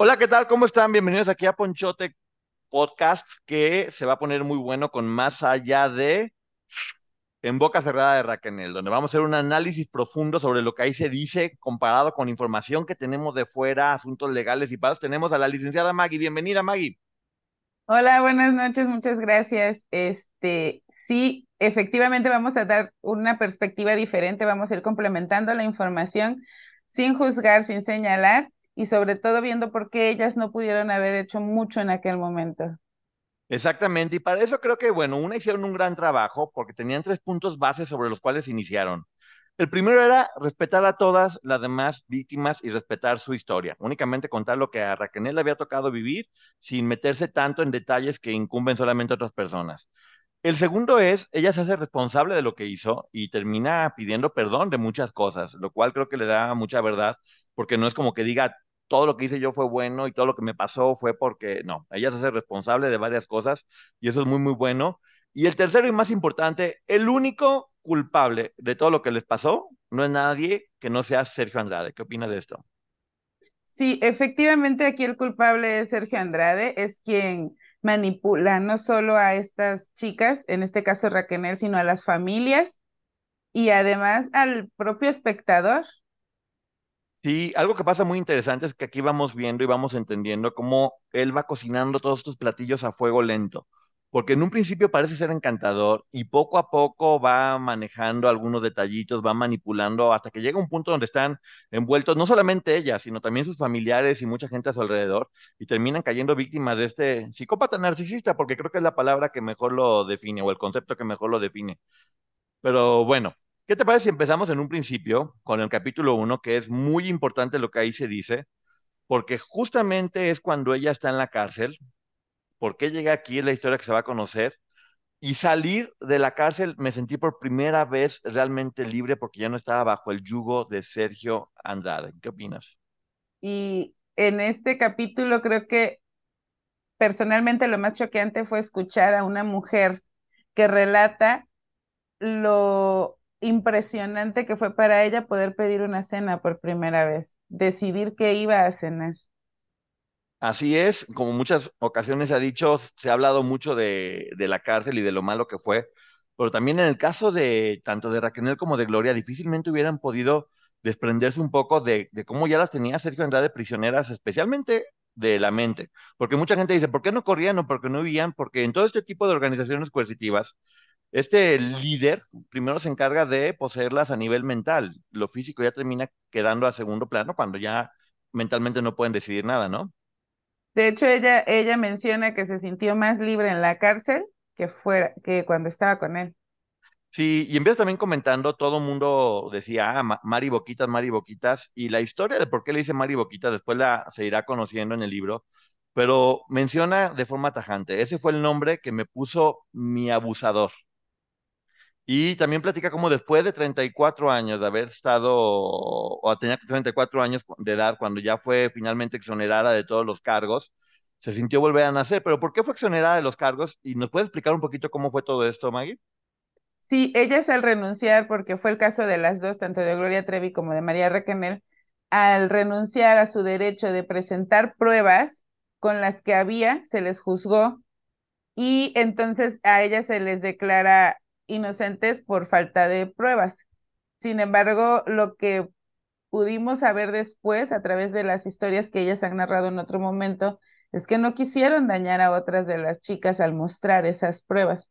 Hola, ¿qué tal? ¿Cómo están? Bienvenidos aquí a Ponchote Podcast, que se va a poner muy bueno con más allá de En Boca Cerrada de Raquel, donde vamos a hacer un análisis profundo sobre lo que ahí se dice comparado con información que tenemos de fuera, asuntos legales y pagos. Tenemos a la licenciada Maggie. Bienvenida, Maggie. Hola, buenas noches, muchas gracias. Este, sí, efectivamente vamos a dar una perspectiva diferente, vamos a ir complementando la información sin juzgar, sin señalar y sobre todo viendo por qué ellas no pudieron haber hecho mucho en aquel momento. Exactamente, y para eso creo que, bueno, una hicieron un gran trabajo porque tenían tres puntos bases sobre los cuales iniciaron. El primero era respetar a todas las demás víctimas y respetar su historia, únicamente contar lo que a Raquel le había tocado vivir sin meterse tanto en detalles que incumben solamente a otras personas. El segundo es, ella se hace responsable de lo que hizo y termina pidiendo perdón de muchas cosas, lo cual creo que le da mucha verdad, porque no es como que diga, todo lo que hice yo fue bueno y todo lo que me pasó fue porque no, ella se hace responsable de varias cosas y eso es muy, muy bueno. Y el tercero y más importante, el único culpable de todo lo que les pasó no es nadie que no sea Sergio Andrade. ¿Qué opina de esto? Sí, efectivamente aquí el culpable es Sergio Andrade, es quien manipula no solo a estas chicas, en este caso Raquel, sino a las familias y además al propio espectador. Sí, algo que pasa muy interesante es que aquí vamos viendo y vamos entendiendo cómo él va cocinando todos estos platillos a fuego lento, porque en un principio parece ser encantador y poco a poco va manejando algunos detallitos, va manipulando hasta que llega un punto donde están envueltos no solamente ella, sino también sus familiares y mucha gente a su alrededor y terminan cayendo víctimas de este psicópata narcisista, porque creo que es la palabra que mejor lo define o el concepto que mejor lo define. Pero bueno, ¿Qué te parece si empezamos en un principio con el capítulo 1, que es muy importante lo que ahí se dice, porque justamente es cuando ella está en la cárcel, por qué llega aquí es la historia que se va a conocer, y salir de la cárcel me sentí por primera vez realmente libre porque ya no estaba bajo el yugo de Sergio Andrade. ¿Qué opinas? Y en este capítulo creo que personalmente lo más choqueante fue escuchar a una mujer que relata lo impresionante que fue para ella poder pedir una cena por primera vez, decidir que iba a cenar. Así es, como muchas ocasiones ha dicho, se ha hablado mucho de, de, la cárcel y de lo malo que fue, pero también en el caso de tanto de Raquel como de Gloria, difícilmente hubieran podido desprenderse un poco de, de cómo ya las tenía Sergio Andrade prisioneras, especialmente de la mente, porque mucha gente dice, ¿por qué no corrían o por qué no huían? Porque en todo este tipo de organizaciones coercitivas, este líder primero se encarga de poseerlas a nivel mental. Lo físico ya termina quedando a segundo plano cuando ya mentalmente no pueden decidir nada, ¿no? De hecho, ella, ella menciona que se sintió más libre en la cárcel que, fuera, que cuando estaba con él. Sí, y empieza también comentando, todo el mundo decía, ah, Mari Boquitas, Mari Boquitas, y la historia de por qué le dice Mari Boquitas después la se irá conociendo en el libro, pero menciona de forma tajante, ese fue el nombre que me puso mi abusador. Y también platica cómo después de 34 años de haber estado, o tenía 34 años de edad, cuando ya fue finalmente exonerada de todos los cargos, se sintió volver a nacer. Pero ¿por qué fue exonerada de los cargos? ¿Y nos puede explicar un poquito cómo fue todo esto, Maggie? Sí, ellas al renunciar, porque fue el caso de las dos, tanto de Gloria Trevi como de María Requenel, al renunciar a su derecho de presentar pruebas con las que había, se les juzgó y entonces a ellas se les declara inocentes por falta de pruebas. Sin embargo, lo que pudimos saber después a través de las historias que ellas han narrado en otro momento es que no quisieron dañar a otras de las chicas al mostrar esas pruebas.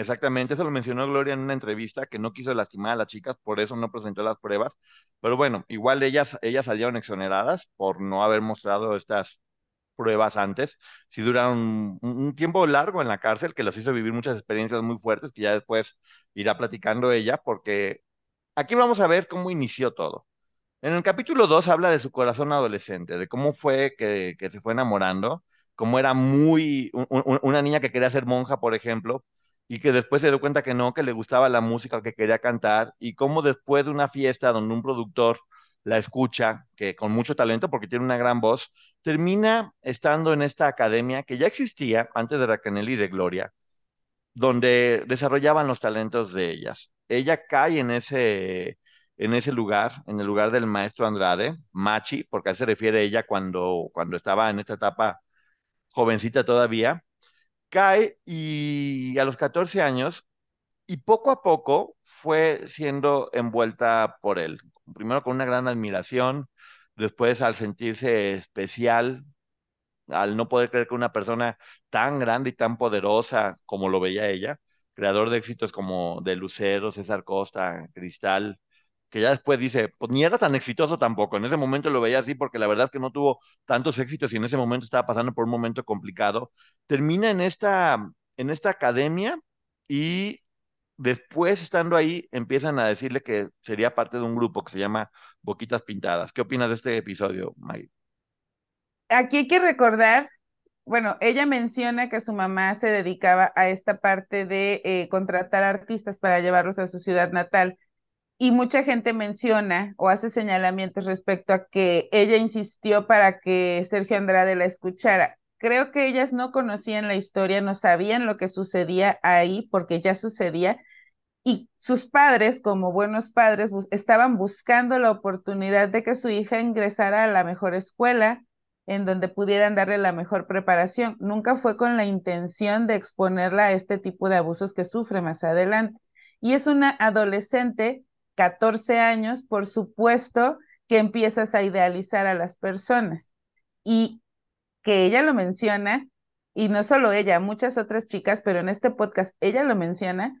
Exactamente, eso lo mencionó Gloria en una entrevista, que no quiso lastimar a las chicas, por eso no presentó las pruebas. Pero bueno, igual ellas, ellas salieron exoneradas por no haber mostrado estas pruebas antes. Sí duraron un, tiempo largo en la cárcel, que los hizo vivir muchas experiencias muy fuertes, que ya después irá platicando ella, porque aquí vamos a ver cómo inició todo. En el capítulo 2 habla de su corazón adolescente, de cómo fue que, que se fue enamorando, cómo era muy una niña que quería ser monja, por ejemplo, y que después se dio cuenta que no, que le gustaba la música que quería cantar y cómo después de una fiesta donde un productor la escucha, que con mucho talento porque tiene una gran voz, termina estando en esta academia que ya existía antes de Raquel y de Gloria, donde desarrollaban los talentos de ellas. Ella cae en ese, en ese lugar, en el lugar del maestro Andrade, Machi, porque a él se refiere ella cuando, cuando estaba en esta etapa jovencita todavía, cae y a los 14 años y poco a poco fue siendo envuelta por él. Primero con una gran admiración, después al sentirse especial, al no poder creer que una persona tan grande y tan poderosa como lo veía ella, creador de éxitos como de Lucero, César Costa, Cristal, que ya después dice, pues ni era tan exitoso tampoco. En ese momento lo veía así porque la verdad es que no tuvo tantos éxitos y en ese momento estaba pasando por un momento complicado. Termina en esta, en esta academia y después estando ahí empiezan a decirle que sería parte de un grupo que se llama Boquitas Pintadas. ¿Qué opinas de este episodio, May? Aquí hay que recordar, bueno, ella menciona que su mamá se dedicaba a esta parte de eh, contratar artistas para llevarlos a su ciudad natal y mucha gente menciona o hace señalamientos respecto a que ella insistió para que Sergio Andrade la escuchara. Creo que ellas no conocían la historia, no sabían lo que sucedía ahí porque ya sucedía y sus padres, como buenos padres, estaban buscando la oportunidad de que su hija ingresara a la mejor escuela en donde pudieran darle la mejor preparación. Nunca fue con la intención de exponerla a este tipo de abusos que sufre más adelante. Y es una adolescente 14 años, por supuesto que empiezas a idealizar a las personas. Y que ella lo menciona, y no solo ella, muchas otras chicas, pero en este podcast ella lo menciona,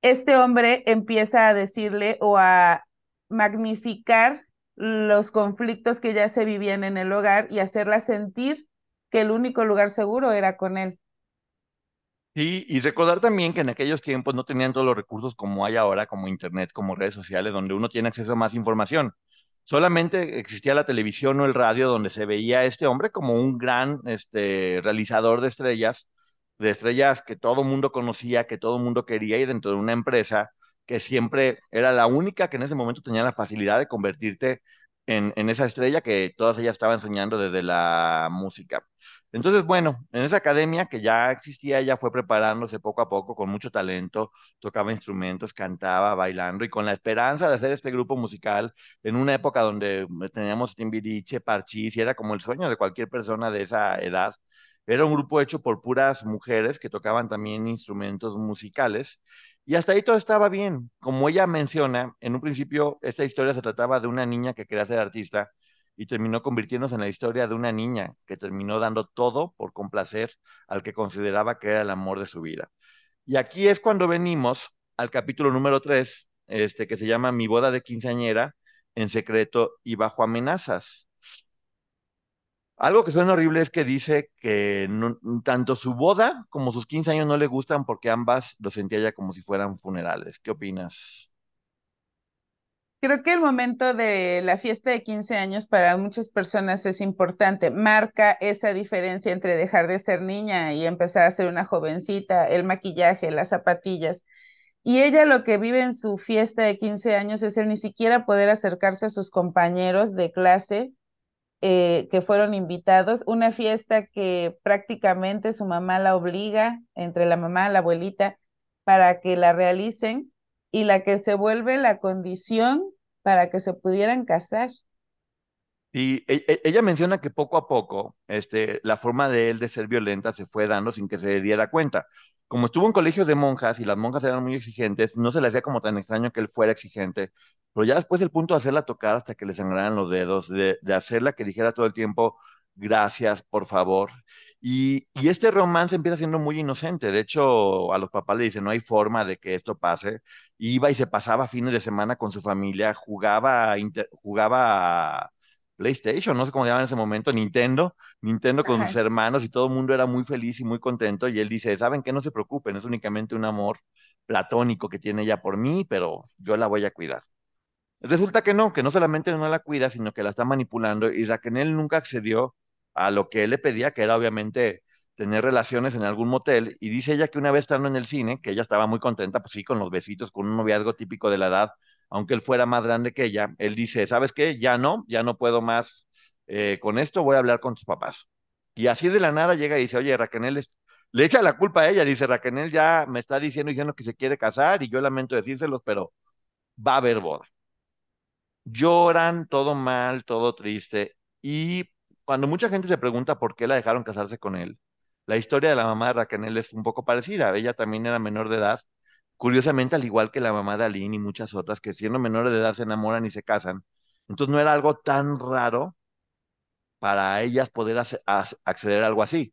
este hombre empieza a decirle o a magnificar los conflictos que ya se vivían en el hogar y hacerla sentir que el único lugar seguro era con él. Sí, y recordar también que en aquellos tiempos no tenían todos los recursos como hay ahora, como internet, como redes sociales, donde uno tiene acceso a más información. Solamente existía la televisión o el radio donde se veía a este hombre como un gran este, realizador de estrellas, de estrellas que todo mundo conocía, que todo mundo quería y dentro de una empresa que siempre era la única que en ese momento tenía la facilidad de convertirte en, esa estrella que todas ellas estaban soñando desde la música. Entonces, bueno, en esa academia que ya existía, ella fue preparándose poco a poco con mucho talento, tocaba instrumentos, cantaba, bailando y con la esperanza de hacer este grupo musical en una época donde teníamos Timbiriche, Parchís y era como el sueño de cualquier persona de esa edad. Era un grupo hecho por puras mujeres que tocaban también instrumentos musicales y hasta ahí todo estaba bien. Como ella menciona, en un principio esta historia se trataba de una niña que quería ser artista y terminó convirtiéndose en la historia de una niña que terminó dando todo por complacer al que consideraba que era el amor de su vida. Y aquí es cuando venimos al capítulo número 3, este, que se llama Mi boda de quinceañera en secreto y bajo amenazas. Algo que suena horrible es que dice que tanto su boda como sus 15 años no le gustan porque ambas lo sentía ya como si fueran funerales. ¿Qué opinas? Creo que el momento de la fiesta de 15 años para muchas personas es importante. Marca esa diferencia entre dejar de ser niña y empezar a ser una jovencita, el maquillaje, las zapatillas. Y ella lo que vive en su fiesta de 15 años es el ni siquiera poder acercarse a sus compañeros de clase eh, que fueron invitados. Una fiesta que prácticamente su mamá la obliga, entre la mamá y la abuelita, para que la realicen y la que se vuelve la condición para que se pudieran casar. Y e, e, ella menciona que poco a poco este, la forma de él de ser violenta se fue dando sin que se diera cuenta. Como estuvo en colegio de monjas y las monjas eran muy exigentes, no se le hacía como tan extraño que él fuera exigente, pero ya después el punto de hacerla tocar hasta que le sangraran los dedos, de, hacerla que dijera todo el tiempo, gracias, por favor. Y, este romance empieza siendo muy inocente. De hecho, a los papás le dicen, no hay forma de que esto pase. Iba y se pasaba fines de semana con su familia, jugaba, jugaba PlayStation, no sé cómo se llama en ese momento, Nintendo, Nintendo con sus hermanos y todo el mundo era muy feliz y muy contento. Y él dice, ¿saben qué? No se preocupen, es únicamente un amor platónico que tiene ella por mí, pero yo la voy a cuidar. Resulta que no, que no solamente no la cuida, sino que la está manipulando y Raquel nunca accedió a lo que él le pedía, que era obviamente tener relaciones en algún motel. Y dice ella que una vez estando en el cine, que ella estaba muy contenta, pues sí, con los besitos, con un noviazgo típico de la edad, aunque él fuera más grande que ella, él dice, ¿sabes qué? Ya no, ya no puedo más eh, con esto, voy a hablar con tus papás. Y así de la nada llega y dice, oye, Raquel, le echa la culpa a ella, dice, Raquel ya me está diciendo, diciendo que se quiere casar y yo lamento decírselos, pero va a haber boda. Lloran, todo mal, todo triste. Y cuando mucha gente se pregunta por qué la dejaron casarse con él, la historia de la mamá de Raquel es un poco parecida. Ella también era menor de edad Curiosamente, al igual que la mamá de Aline y muchas otras que siendo menores de edad se enamoran y se casan, entonces no era algo tan raro para ellas poder acceder a algo así.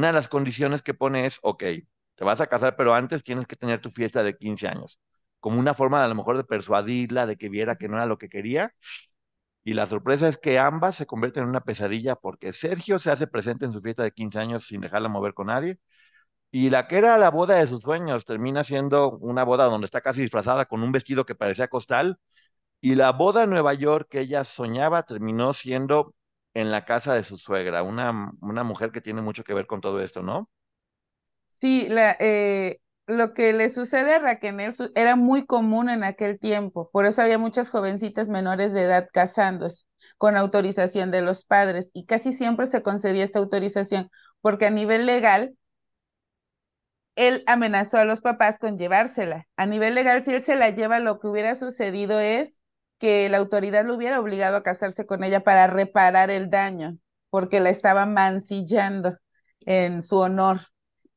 Una de las condiciones que pone es, ok, te vas a casar, pero antes tienes que tener tu fiesta de 15 años, como una forma a lo mejor de persuadirla, de que viera que no era lo que quería. Y la sorpresa es que ambas se convierten en una pesadilla porque Sergio se hace presente en su fiesta de 15 años sin dejarla mover con nadie. Y la que era la boda de sus sueños termina siendo una boda donde está casi disfrazada con un vestido que parecía costal. Y la boda en Nueva York que ella soñaba terminó siendo en la casa de su suegra, una, una mujer que tiene mucho que ver con todo esto, ¿no? Sí, eh, lo que le sucede a Raquel era muy común en aquel tiempo, por eso había muchas jovencitas menores de edad casándose con autorización de los padres y casi siempre se concedía esta autorización porque a nivel legal él amenazó a los papás con llevársela. A nivel legal, si él se la lleva, lo que hubiera sucedido es que la autoridad lo hubiera obligado a casarse con ella para reparar el daño, porque la estaba mancillando en su honor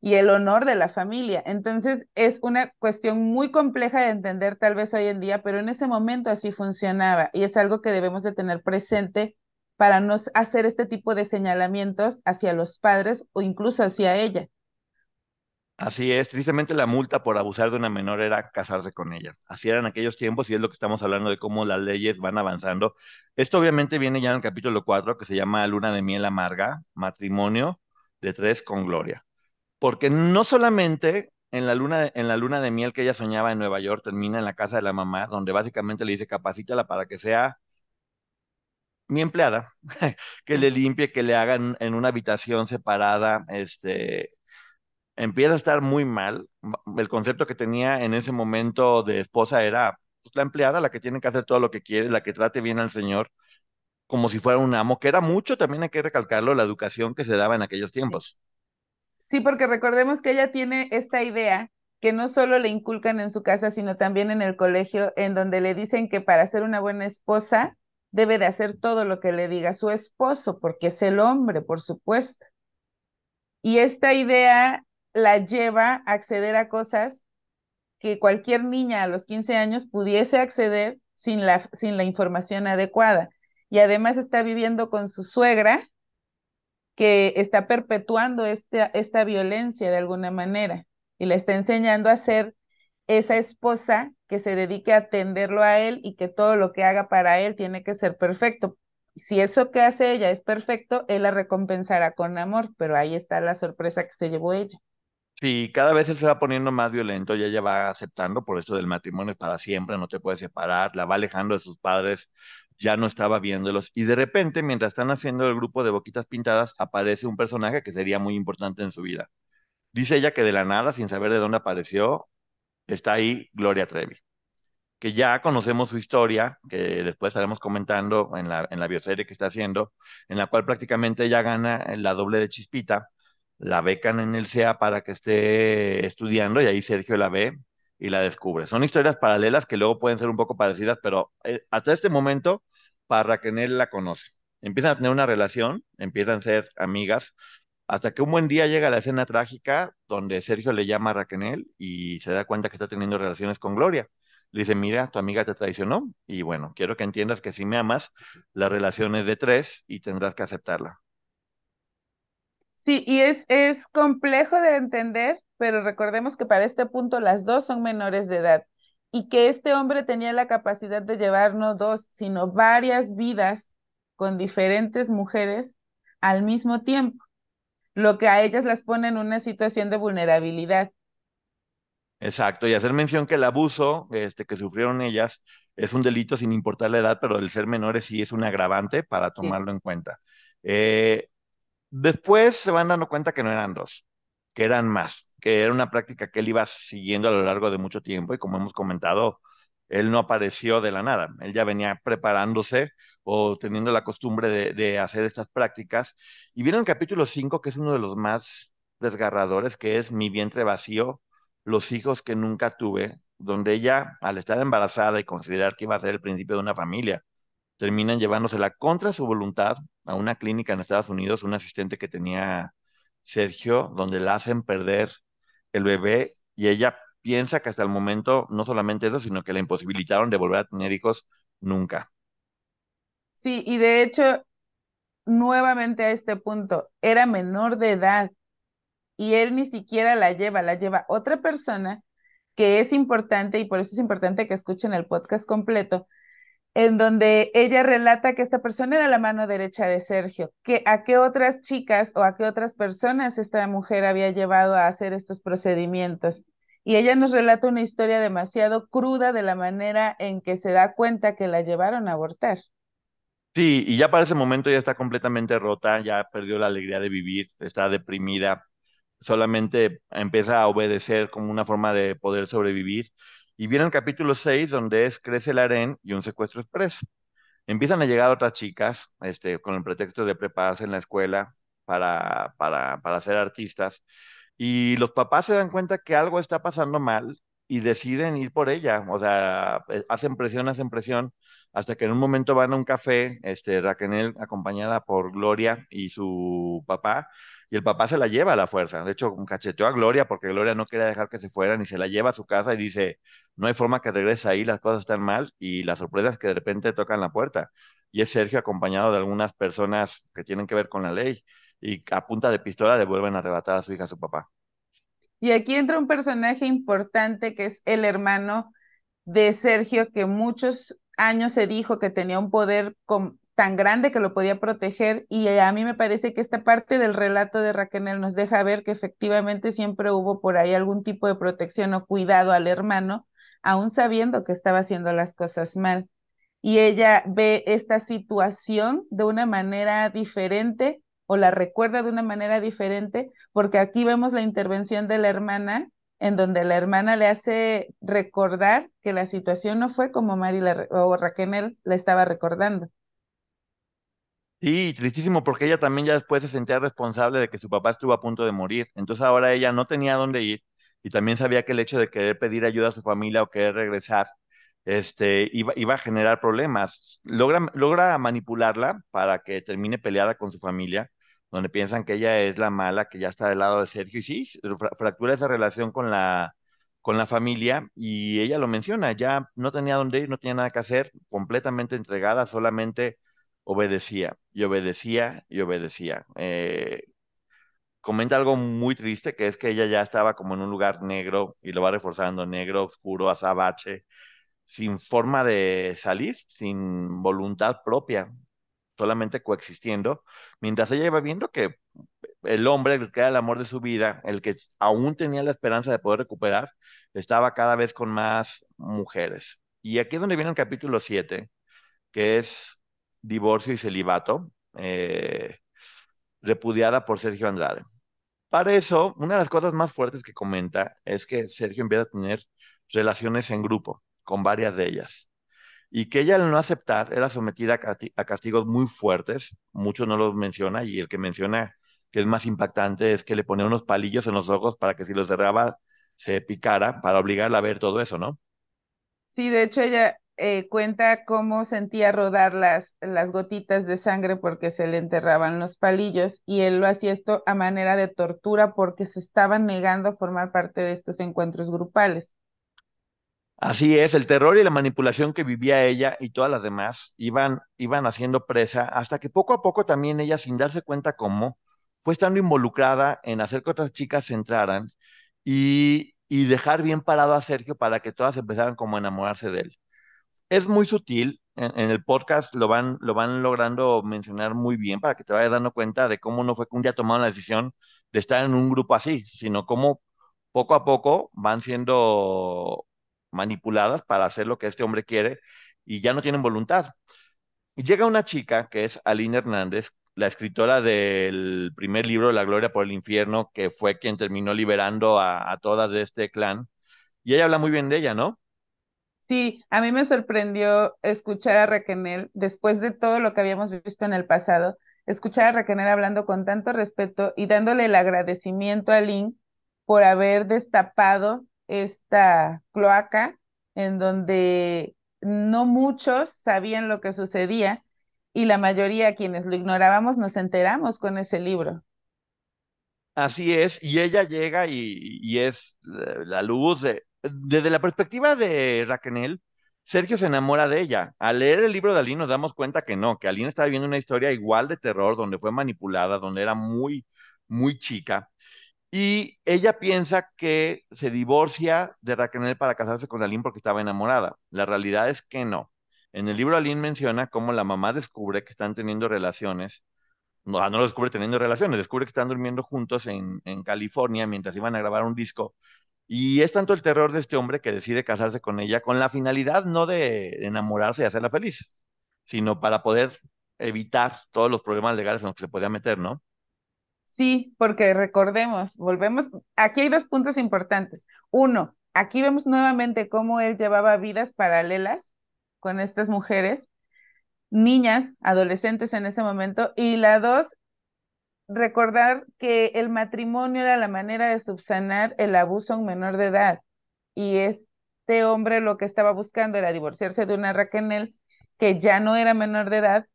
y el honor de la familia. Entonces es una cuestión muy compleja de entender tal vez hoy en día, pero en ese momento así funcionaba y es algo que debemos de tener presente para no hacer este tipo de señalamientos hacia los padres o incluso hacia ella. Así es, tristemente la multa por abusar de una menor era casarse con ella. Así eran aquellos tiempos y es lo que estamos hablando de cómo las leyes van avanzando. Esto obviamente viene ya en el capítulo 4 que se llama Luna de Miel Amarga, matrimonio de tres con gloria. Porque no solamente en la luna, en la luna de miel que ella soñaba en Nueva York termina en la casa de la mamá, donde básicamente le dice capacítala para que sea mi empleada, que le limpie, que le hagan en una habitación separada, este, empieza a estar muy mal. El concepto que tenía en ese momento de esposa era pues, la empleada, la que tiene que hacer todo lo que quiere, la que trate bien al Señor, como si fuera un amo, que era mucho, también hay que recalcarlo, la educación que se daba en aquellos tiempos. Sí, porque recordemos que ella tiene esta idea que no solo le inculcan en su casa, sino también en el colegio, en donde le dicen que para ser una buena esposa debe de hacer todo lo que le diga su esposo, porque es el hombre, por supuesto. Y esta idea la lleva a acceder a cosas que cualquier niña a los 15 años pudiese acceder sin la, sin la información adecuada. Y además está viviendo con su suegra, que está perpetuando esta, esta violencia de alguna manera y le está enseñando a ser esa esposa que se dedique a atenderlo a él y que todo lo que haga para él tiene que ser perfecto. Si eso que hace ella es perfecto, él la recompensará con amor, pero ahí está la sorpresa que se llevó ella. Sí, cada vez él se va poniendo más violento y ella va aceptando por esto del matrimonio para siempre, no te puedes separar, la va alejando de sus padres, ya no estaba viéndolos y de repente, mientras están haciendo el grupo de boquitas pintadas, aparece un personaje que sería muy importante en su vida. Dice ella que de la nada, sin saber de dónde apareció, está ahí Gloria Trevi, que ya conocemos su historia, que después estaremos comentando en la, en la bioserie que está haciendo, en la cual prácticamente ella gana la doble de Chispita, la becan en el CEA para que esté estudiando y ahí Sergio la ve y la descubre. Son historias paralelas que luego pueden ser un poco parecidas, pero eh, hasta este momento, para Raquel la conoce. Empiezan a tener una relación, empiezan a ser amigas, hasta que un buen día llega la escena trágica donde Sergio le llama a Raquel y se da cuenta que está teniendo relaciones con Gloria. Le dice, mira, tu amiga te traicionó y bueno, quiero que entiendas que si me amas, la relación es de tres y tendrás que aceptarla. Sí, y es, es complejo de entender, pero recordemos que para este punto las dos son menores de edad y que este hombre tenía la capacidad de llevar no dos, sino varias vidas con diferentes mujeres al mismo tiempo, lo que a ellas las pone en una situación de vulnerabilidad. Exacto, y hacer mención que el abuso este, que sufrieron ellas es un delito sin importar la edad, pero el ser menores sí es un agravante para tomarlo en cuenta. Eh, Después se van dando cuenta que no eran dos, que eran más, que era una práctica que él iba siguiendo a lo largo de mucho tiempo y como hemos comentado, él no apareció de la nada, él ya venía preparándose o teniendo la costumbre de, hacer estas prácticas. Y viene el capítulo 5, que es uno de los más desgarradores, que es Mi vientre vacío, los hijos que nunca tuve, donde ella, al estar embarazada y considerar que iba a ser el principio de una familia, terminan llevándosela contra su voluntad a una clínica en Estados Unidos, un asistente que tenía Sergio, donde la hacen perder el bebé y ella piensa que hasta el momento no solamente eso, sino que la imposibilitaron de volver a tener hijos nunca. Sí, y de hecho, nuevamente a este punto, era menor de edad y él ni siquiera la lleva, la lleva otra persona que es importante y por eso es importante que escuchen el podcast completo, en donde ella relata que esta persona era la mano derecha de Sergio, que a qué otras chicas o a qué otras personas esta mujer había llevado a hacer estos procedimientos. Y ella nos relata una historia demasiado cruda de la manera en que se da cuenta que la llevaron a abortar. Sí, y ya para ese momento ya está completamente rota, ya perdió la alegría de vivir, está deprimida, solamente empieza a obedecer como una forma de poder sobrevivir y viene el capítulo 6, donde es Crece el harén y un secuestro expreso. Empiezan a llegar otras chicas, este, con el pretexto de prepararse en la escuela para, para, para ser artistas, y los papás se dan cuenta que algo está pasando mal y deciden ir por ella, o sea, eh, hacen presión, hacen presión, hasta que en un momento van a un café, este, Raquel acompañada por Gloria y su papá, y el papá se la lleva a la fuerza. De hecho, cacheteó a Gloria porque Gloria no quería dejar que se fueran y se la lleva a su casa y dice, no hay forma que regrese ahí, las cosas están mal y la sorpresa es que de repente tocan la puerta. Y es Sergio acompañado de algunas personas que tienen que ver con la ley y a punta de pistola le vuelven a arrebatar a su hija a su papá. Y aquí entra un personaje importante que es el hermano de Sergio, que muchos años se dijo que tenía un poder con, tan grande que lo podía proteger y a mí me parece que esta parte del relato de Raquel nos deja ver que efectivamente siempre hubo por ahí algún tipo de protección o cuidado al hermano, aún sabiendo que estaba haciendo las cosas mal. Y ella ve esta situación de una manera diferente o la recuerda de una manera diferente, porque aquí vemos la intervención de la hermana en donde la hermana le hace recordar que la situación no fue como Mari o Raquel la estaba recordando. Sí, tristísimo porque ella también ya después se sentía responsable de que su papá estuvo a punto de morir. Entonces ahora ella no tenía dónde ir y también sabía que el hecho de querer pedir ayuda a su familia o querer regresar este, iba, iba a generar problemas. Logra, logra manipularla para que termine peleada con su familia, donde piensan que ella es la mala, que ya está del lado de Sergio. Y sí, fractura esa relación con la, con la familia y ella lo menciona, ya no tenía dónde ir, no tenía nada que hacer, completamente entregada, solamente obedecía y obedecía y obedecía. Eh, comenta algo muy triste, que es que ella ya estaba como en un lugar negro y lo va reforzando, negro, oscuro, azabache, sin forma de salir, sin voluntad propia, solamente coexistiendo, mientras ella iba viendo que el hombre, el que era el amor de su vida, el que aún tenía la esperanza de poder recuperar, estaba cada vez con más mujeres. Y aquí es donde viene el capítulo 7, que es divorcio y celibato, eh, repudiada por Sergio Andrade. Para eso, una de las cosas más fuertes que comenta es que Sergio empieza a tener relaciones en grupo con varias de ellas y que ella al no aceptar era sometida a, castigos muy fuertes, muchos no los menciona y el que menciona que es más impactante es que le ponía unos palillos en los ojos para que si los cerraba se picara para obligarla a ver todo eso, ¿no? Sí, de hecho ella eh, cuenta cómo sentía rodar las, las gotitas de sangre porque se le enterraban los palillos y él lo hacía esto a manera de tortura porque se estaban negando a formar parte de estos encuentros grupales. Así es, el terror y la manipulación que vivía ella y todas las demás iban, iban haciendo presa hasta que poco a poco también ella, sin darse cuenta cómo, fue estando involucrada en hacer que otras chicas entraran y, y dejar bien parado a Sergio para que todas empezaran como a enamorarse de él es muy sutil. En, el podcast lo van, lo van logrando mencionar muy bien para que te vayas dando cuenta de cómo no fue que un día tomaron la decisión de estar en un grupo así, sino cómo poco a poco van siendo manipuladas para hacer lo que este hombre quiere y ya no tienen voluntad. Y llega una chica que es Aline Hernández, la escritora del primer libro, La Gloria por el Infierno, que fue quien terminó liberando a, a todas de este clan. Y ella habla muy bien de ella, ¿no? Sí, a mí me sorprendió escuchar a Raquel, después de todo lo que habíamos visto en el pasado, escuchar a Raquel hablando con tanto respeto y dándole el agradecimiento a Lynn por haber destapado esta cloaca en donde no muchos sabían lo que sucedía y la mayoría quienes lo ignorábamos nos enteramos con ese libro. Así es, y ella llega y, es la luz de, desde la perspectiva de Raquel, Sergio se enamora de ella. Al leer el libro de Aline nos damos cuenta que no, que Aline está viviendo una historia igual de terror, donde fue manipulada, donde era muy, muy chica. Y ella piensa que se divorcia de Raquel para casarse con Aline porque estaba enamorada. La realidad es que no. En el libro Aline menciona cómo la mamá descubre que están teniendo relaciones. No, no lo descubre teniendo relaciones, descubre que están durmiendo juntos en, en California mientras iban a grabar un disco y es tanto el terror de este hombre que decide casarse con ella con la finalidad no de enamorarse y hacerla feliz, sino para poder evitar todos los problemas legales en los que se podía meter, ¿no? Sí, porque recordemos, volvemos, aquí hay dos puntos importantes. Uno, aquí vemos nuevamente cómo él llevaba vidas paralelas con estas mujeres, niñas, adolescentes en ese momento, y la dos, recordar que el matrimonio era la manera de subsanar el abuso a un menor de edad. Y este hombre lo que estaba buscando era divorciarse de una Raquel que ya no era menor de edad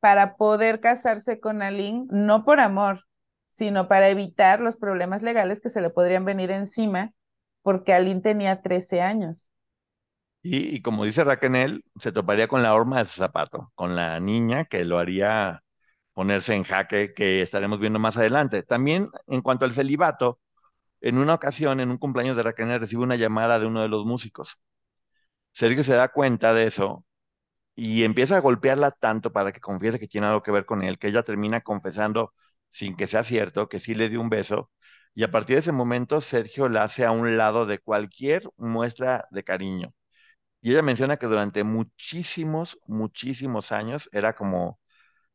para poder casarse con Aline, no por amor, sino para evitar los problemas legales que se le podrían venir encima, porque Aline tenía 13 años. Y, y como dice Raquel, se toparía con la horma de su zapato, con la niña que lo haría ponerse en jaque que estaremos viendo más adelante. También en cuanto al celibato, en una ocasión, en un cumpleaños de Raquel, recibe una llamada de uno de los músicos. Sergio se da cuenta de eso y empieza a golpearla tanto para que confiese que tiene algo que ver con él, que ella termina confesando, sin que sea cierto, que sí le dio un beso. Y a partir de ese momento, Sergio la hace a un lado de cualquier muestra de cariño. Y ella menciona que durante muchísimos, muchísimos años era como,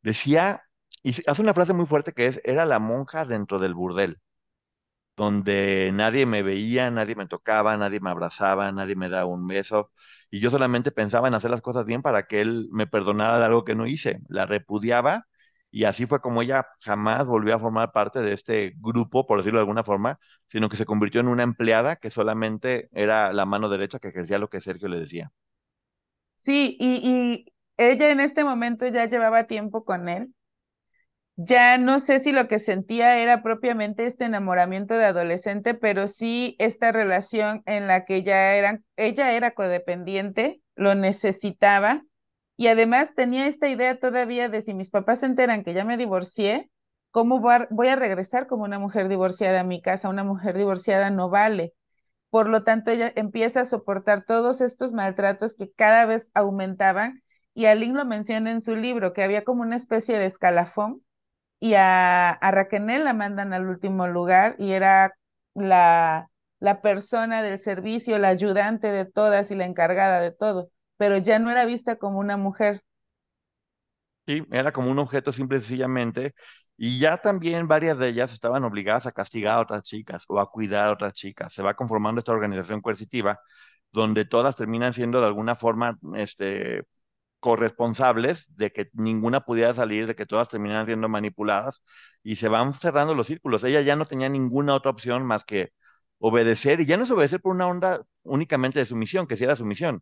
decía y hace una frase muy fuerte que es, era la monja dentro del burdel, donde nadie me veía, nadie me tocaba, nadie me abrazaba, nadie me daba un beso, y yo solamente pensaba en hacer las cosas bien para que él me perdonara de algo que no hice. La repudiaba y así fue como ella jamás volvió a formar parte de este grupo, por decirlo de alguna forma, sino que se convirtió en una empleada que solamente era la mano derecha que ejercía lo que Sergio le decía. Sí, y, y ella en este momento ya llevaba tiempo con él ya no sé si lo que sentía era propiamente este enamoramiento de adolescente, pero sí esta relación en la que ya eran, ella era codependiente, lo necesitaba y además tenía esta idea todavía de si mis papás se enteran que ya me divorcié, ¿cómo voy a regresar como una mujer divorciada a mi casa? Una mujer divorciada no vale. Por lo tanto, ella empieza a soportar todos estos maltratos que cada vez aumentaban y Aline lo menciona en su libro, que había como una especie de escalafón y a, a Raquel la mandan al último lugar y era la, la persona del servicio, la ayudante de todas y la encargada de todo, pero ya no era vista como una mujer. Sí, era como un objeto simple y sencillamente, y ya también varias de ellas estaban obligadas a castigar a otras chicas o a cuidar a otras chicas. Se va conformando esta organización coercitiva donde todas terminan siendo de alguna forma este, corresponsables de que ninguna pudiera salir, de que todas terminaran siendo manipuladas y se van cerrando los círculos. Ella ya no tenía ninguna otra opción más que obedecer y ya no es obedecer por una onda únicamente de sumisión, que sí era sumisión.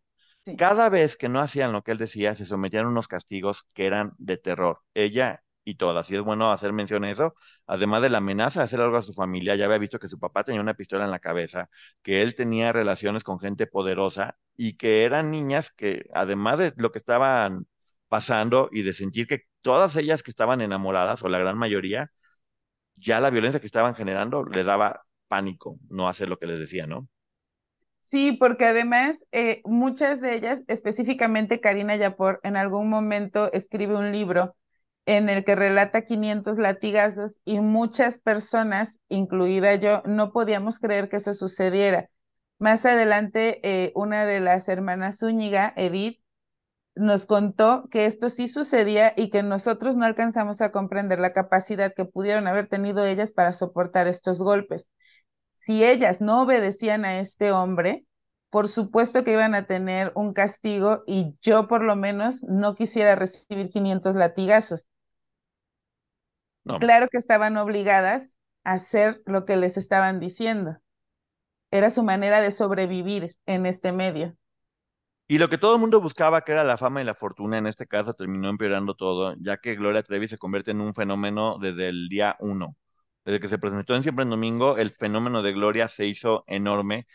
Cada vez que no hacían lo que él decía, se sometían a unos castigos que eran de terror. Ella y todas. Y es bueno hacer mención a eso. Además de la amenaza de hacer algo a su familia, ya había visto que su papá tenía una pistola en la cabeza, que él tenía relaciones con gente poderosa y que eran niñas que, además de lo que estaban pasando y de sentir que todas ellas que estaban enamoradas, o la gran mayoría, ya la violencia que estaban generando les daba pánico no hacer lo que les decía, ¿no? Sí, porque además eh, muchas de ellas, específicamente Karina Yapor, en algún momento escribe un libro en el que relata 500 latigazos y muchas personas, incluida yo, no podíamos creer que eso sucediera. Más adelante, eh, una de las hermanas Zúñiga, Edith, nos contó que esto sí sucedía y que nosotros no alcanzamos a comprender la capacidad que pudieron haber tenido ellas para soportar estos golpes. Si ellas no obedecían a este hombre, por supuesto que iban a tener un castigo y yo por lo menos no quisiera recibir 500 latigazos. Claro que estaban obligadas a hacer lo que les estaban diciendo. Era su manera de sobrevivir en este medio. Y lo que todo el mundo buscaba, que era la fama y la fortuna, en este caso terminó empeorando todo, ya que Gloria Trevi se convierte en un fenómeno desde el día uno. Desde que se presentó en Siempre en Domingo, el fenómeno de Gloria se hizo enorme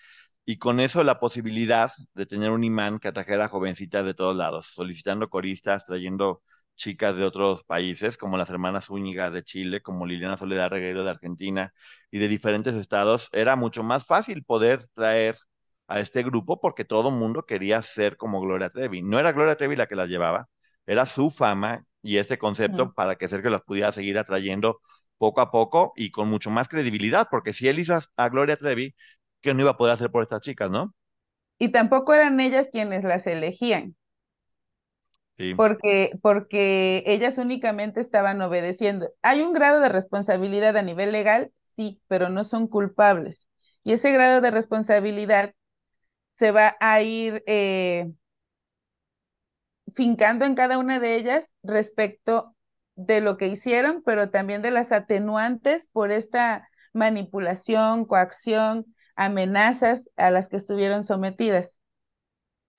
y con eso la posibilidad de tener un imán que atrajera a jovencitas de todos lados, solicitando coristas, trayendo chicas de otros países, como las hermanas Zúñiga de Chile, como Liliana Soledad Reguero de Argentina y de diferentes estados, era mucho más fácil poder traer a este grupo porque todo el mundo quería ser como Gloria Trevi. No era Gloria Trevi la que las llevaba, era su fama y este concepto para que Sergio las pudiera seguir atrayendo poco a poco y con mucho más credibilidad, porque si él hizo a, Gloria Trevi, ¿qué no iba a poder hacer por estas chicas, no? Y tampoco eran ellas quienes las elegían. Porque, porque ellas únicamente estaban obedeciendo. Hay un grado de responsabilidad a nivel legal, sí, pero no son culpables. Y ese grado de responsabilidad se va a ir eh, fincando en cada una de ellas respecto de lo que hicieron, pero también de las atenuantes por esta manipulación, coacción, amenazas a las que estuvieron sometidas.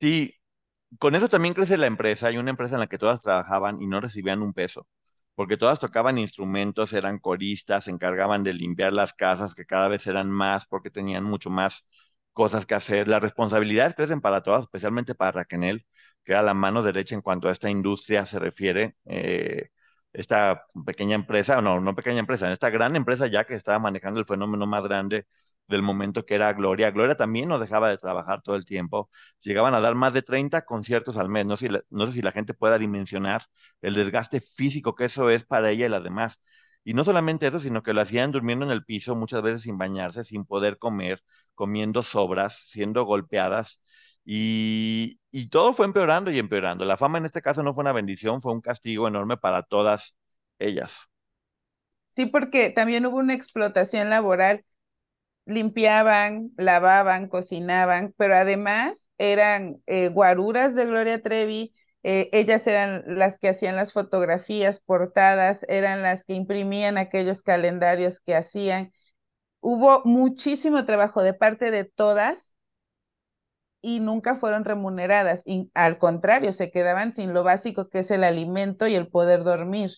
Sí, con eso también crece la empresa. Hay una empresa en la que todas trabajaban y no recibían un peso, porque todas tocaban instrumentos, eran coristas, se encargaban de limpiar las casas, que cada vez eran más porque tenían mucho más cosas que hacer. Las responsabilidades crecen para todas, especialmente para Raquel, que era la mano derecha en cuanto a esta industria se refiere. Eh, esta pequeña empresa, no, no pequeña empresa, esta gran empresa ya que estaba manejando el fenómeno más grande del momento que era Gloria. Gloria también no dejaba de trabajar todo el tiempo. Llegaban a dar más de 30 conciertos al mes. No sé, si la, no sé si la gente pueda dimensionar el desgaste físico que eso es para ella y las demás. Y no solamente eso, sino que lo hacían durmiendo en el piso, muchas veces sin bañarse, sin poder comer, comiendo sobras, siendo golpeadas. Y, y todo fue empeorando y empeorando. La fama en este caso no fue una bendición, fue un castigo enorme para todas ellas. Sí, porque también hubo una explotación laboral. Limpiaban, lavaban, cocinaban, pero además eran eh, guaruras de Gloria Trevi, eh, ellas eran las que hacían las fotografías portadas, eran las que imprimían aquellos calendarios que hacían. Hubo muchísimo trabajo de parte de todas y nunca fueron remuneradas. Y, al contrario, se quedaban sin lo básico que es el alimento y el poder dormir.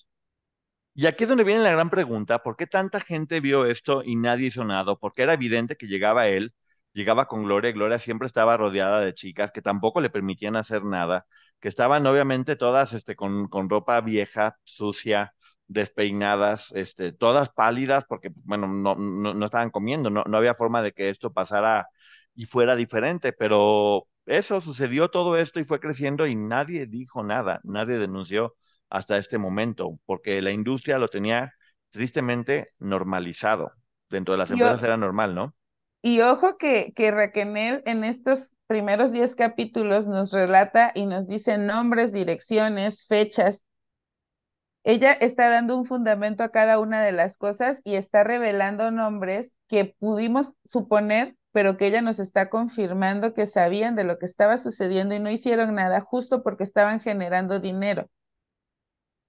Y aquí es donde viene la gran pregunta, ¿por qué tanta gente vio esto y nadie hizo nada? Porque era evidente que llegaba él, llegaba con Gloria, Gloria siempre estaba rodeada de chicas que tampoco le permitían hacer nada, que estaban obviamente todas este, con, con ropa vieja, sucia, despeinadas, este, todas pálidas, porque bueno, no, no, no estaban comiendo, no, no había forma de que esto pasara y fuera diferente, pero eso sucedió todo esto y fue creciendo y nadie dijo nada, nadie denunció hasta este momento, porque la industria lo tenía tristemente normalizado. Dentro de las empresas era normal, ¿no? Y ojo que, que Raquel en estos primeros 10 capítulos nos relata y nos dice nombres, direcciones, fechas. Ella está dando un fundamento a cada una de las cosas y está revelando nombres que pudimos suponer, pero que ella nos está confirmando que sabían de lo que estaba sucediendo y no hicieron nada justo porque estaban generando dinero.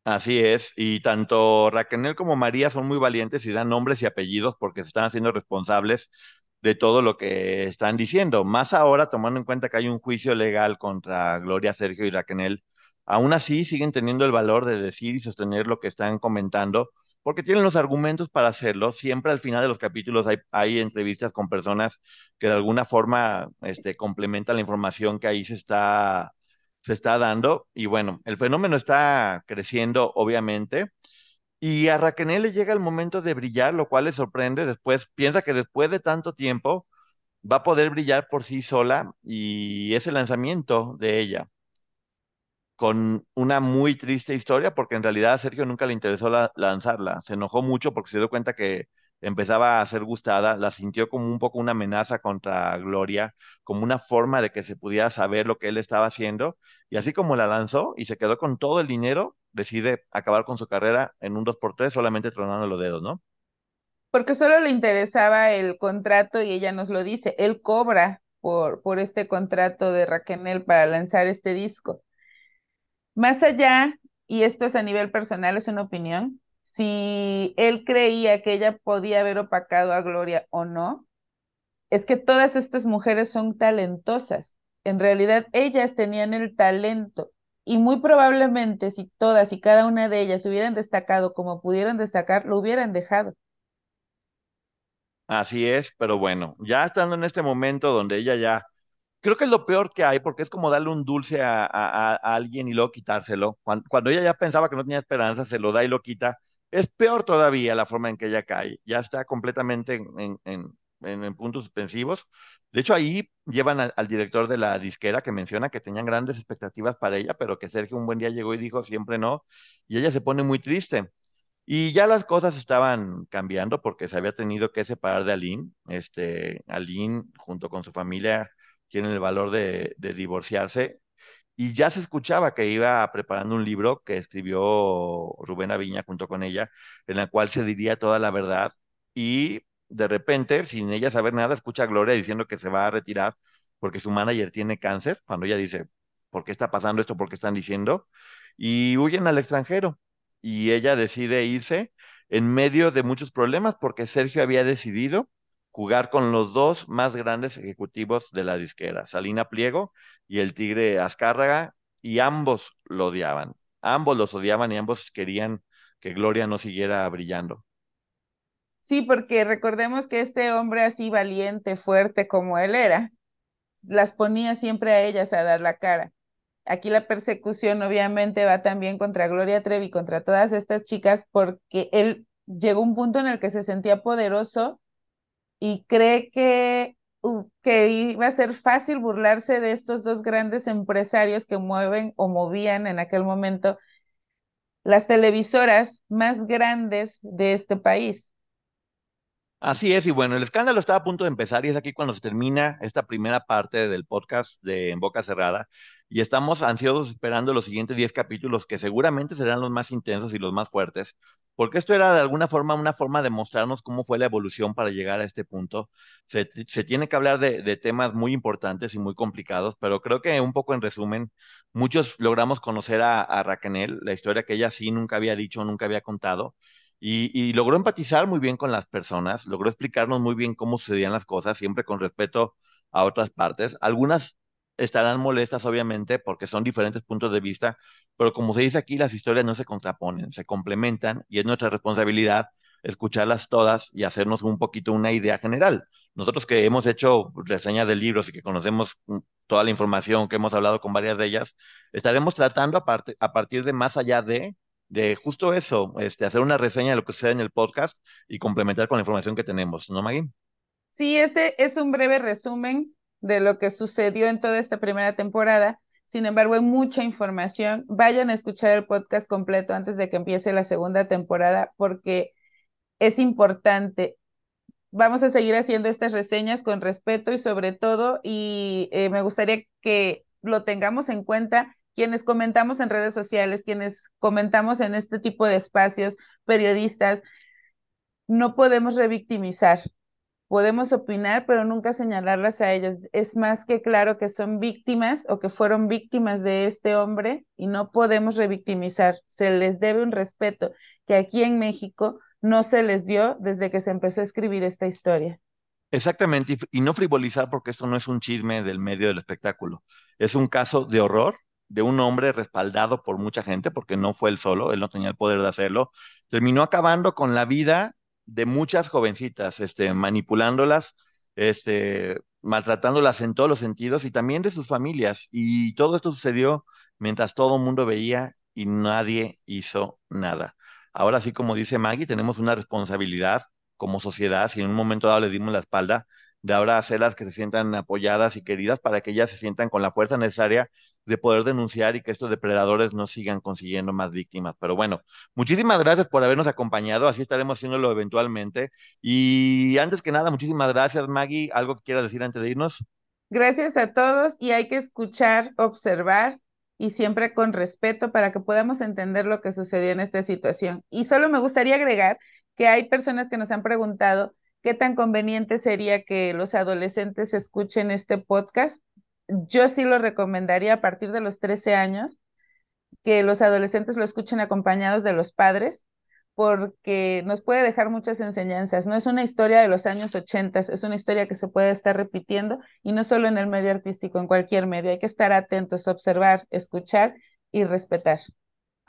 Así es, y tanto Raquel como María son muy valientes y dan nombres y apellidos porque se están haciendo responsables de todo lo que están diciendo. Más ahora, tomando en cuenta que hay un juicio legal contra Gloria, Sergio y Raquel, aún así siguen teniendo el valor de decir y sostener lo que están comentando, porque tienen los argumentos para hacerlo. Siempre al final de los capítulos hay, hay entrevistas con personas que de alguna forma este, complementan la información que ahí se está se está dando y bueno, el fenómeno está creciendo obviamente y a Raquel le llega el momento de brillar, lo cual le sorprende, después piensa que después de tanto tiempo va a poder brillar por sí sola y es el lanzamiento de ella. Con una muy triste historia porque en realidad a Sergio nunca le interesó lanzarla, se enojó mucho porque se dio cuenta que empezaba a ser gustada, la sintió como un poco una amenaza contra Gloria, como una forma de que se pudiera saber lo que él estaba haciendo, y así como la lanzó y se quedó con todo el dinero, decide acabar con su carrera en un 2x3 solamente tronando los dedos, ¿no? Porque solo le interesaba el contrato y ella nos lo dice, él cobra por, por este contrato de Raquel para lanzar este disco. Más allá, y esto es a nivel personal, es una opinión, si él creía que ella podía haber opacado a Gloria o no, es que todas estas mujeres son talentosas. En realidad, ellas tenían el talento y muy probablemente si todas y cada una de ellas hubieran destacado como pudieron destacar, lo hubieran dejado. Así es, pero bueno, ya estando en este momento donde ella ya, creo que es lo peor que hay, porque es como darle un dulce a, alguien y luego quitárselo. Cuando, cuando, ella ya pensaba que no tenía esperanza, se lo da y lo quita, es peor todavía la forma en que ella cae. Ya está completamente en, puntos suspensivos. De hecho, ahí llevan al, director de la disquera que menciona que tenían grandes expectativas para ella, pero que Sergio un buen día llegó y dijo siempre no. Y ella se pone muy triste. Y ya las cosas estaban cambiando porque se había tenido que separar de Aline. Este, Aline, junto con su familia, tienen el valor de divorciarse y ya se escuchaba que iba preparando un libro que escribió Rubén Aviña junto con ella, en el cual se diría toda la verdad y de repente, sin ella saber nada, escucha a Gloria diciendo que se va a retirar porque su manager tiene cáncer, cuando ella dice, ¿por qué está pasando esto? ¿Por qué están diciendo? Y huyen al extranjero y ella decide irse en medio de muchos problemas porque Sergio había decidido jugar con los dos más grandes ejecutivos de la disquera, Salina Pliego y el Tigre Azcárraga, y ambos lo odiaban. Ambos los odiaban y ambos querían que Gloria no siguiera brillando. Sí, porque recordemos que este hombre así valiente, fuerte como él era, las ponía siempre a ellas a dar la cara. Aquí la persecución obviamente va también contra Gloria Trevi, contra todas estas chicas, porque él llegó a un punto en el que se sentía poderoso y cree que, que iba a ser fácil burlarse de estos dos grandes empresarios que mueven o movían en aquel momento las televisoras más grandes de este país. Así es, y bueno, el escándalo estaba a punto de empezar y es aquí cuando se termina esta primera parte del podcast de En Boca Cerrada y estamos ansiosos esperando los siguientes 10 capítulos que seguramente serán los más intensos y los más fuertes, porque esto era de alguna forma una forma de mostrarnos cómo fue la evolución para llegar a este punto. Se, tiene que hablar de, de temas muy importantes y muy complicados, pero creo que un poco en resumen, muchos logramos conocer a, a Raquel, la historia que ella sí nunca había dicho, nunca había contado y, logró empatizar muy bien con las personas, logró explicarnos muy bien cómo sucedían las cosas, siempre con respeto a otras partes. Algunas estarán molestas, obviamente, porque son diferentes puntos de vista, pero como se dice aquí, las historias no se contraponen, se complementan y es nuestra responsabilidad escucharlas todas y hacernos un poquito una idea general. Nosotros que hemos hecho reseñas de libros y que conocemos mm, toda la información, que hemos hablado con varias de ellas, estaremos tratando a, a partir de más allá de de justo eso, este, hacer una reseña de lo que sucede en el podcast y complementar con la información que tenemos, ¿no, Maggie? Sí, este es un breve resumen de lo que sucedió en toda esta primera temporada. Sin embargo, hay mucha información. Vayan a escuchar el podcast completo antes de que empiece la segunda temporada porque es importante. Vamos a seguir haciendo estas reseñas con respeto y sobre todo, y eh, me gustaría que lo tengamos en cuenta quienes comentamos en redes sociales, quienes comentamos en este tipo de espacios, periodistas, no podemos revictimizar. Podemos opinar, pero nunca señalarlas a ellas. Es más que claro que son víctimas o que fueron víctimas de este hombre y no podemos revictimizar. Se les debe un respeto que aquí en México no se les dio desde que se empezó a escribir esta historia. Exactamente, y no frivolizar porque esto no es un chisme del medio del espectáculo, es un caso de horror de un hombre respaldado por mucha gente, porque no fue él solo, él no tenía el poder de hacerlo, terminó acabando con la vida de muchas jovencitas, este, manipulándolas, este, maltratándolas en todos los sentidos y también de sus familias. Y todo esto sucedió mientras todo el mundo veía y nadie hizo nada. Ahora sí, como dice Maggie, tenemos una responsabilidad como sociedad, si en un momento dado les dimos la espalda, de ahora hacerlas que se sientan apoyadas y queridas para que ellas se sientan con la fuerza necesaria de poder denunciar y que estos depredadores no sigan consiguiendo más víctimas. Pero bueno, muchísimas gracias por habernos acompañado, así estaremos haciéndolo eventualmente. Y antes que nada, muchísimas gracias, Maggie. ¿Algo que quieras decir antes de irnos? Gracias a todos y hay que escuchar, observar y siempre con respeto para que podamos entender lo que sucedió en esta situación. Y solo me gustaría agregar que hay personas que nos han preguntado qué tan conveniente sería que los adolescentes escuchen este podcast. Yo sí lo recomendaría a partir de los 13 años, que los adolescentes lo escuchen acompañados de los padres, porque nos puede dejar muchas enseñanzas. No es una historia de los años 80, es una historia que se puede estar repitiendo y no solo en el medio artístico, en cualquier medio. Hay que estar atentos, observar, escuchar y respetar.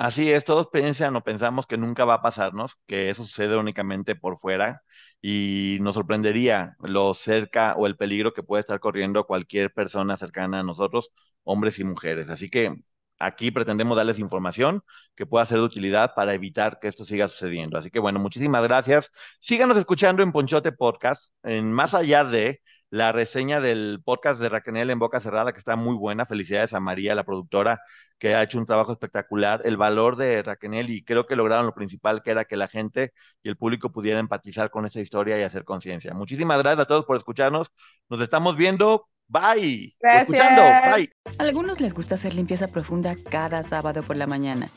Así es, todos piensan o pensamos que nunca va a pasarnos, que eso sucede únicamente por fuera y nos sorprendería lo cerca o el peligro que puede estar corriendo cualquier persona cercana a nosotros, hombres y mujeres. Así que aquí pretendemos darles información que pueda ser de utilidad para evitar que esto siga sucediendo. Así que bueno, muchísimas gracias. Síganos escuchando en Ponchote Podcast, en más allá de la reseña del podcast de Raquel en Boca Cerrada, que está muy buena. Felicidades a María, la productora, que ha hecho un trabajo espectacular. El valor de Raquel, y creo que lograron lo principal, que era que la gente y el público pudiera empatizar con esa historia y hacer conciencia. Muchísimas gracias a todos por escucharnos. Nos estamos viendo. Bye. Gracias. Escuchando. Bye. A algunos les gusta hacer limpieza profunda cada sábado por la mañana.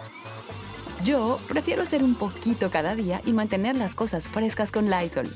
Yo prefiero hacer un poquito cada día y mantener las cosas frescas con Lysol.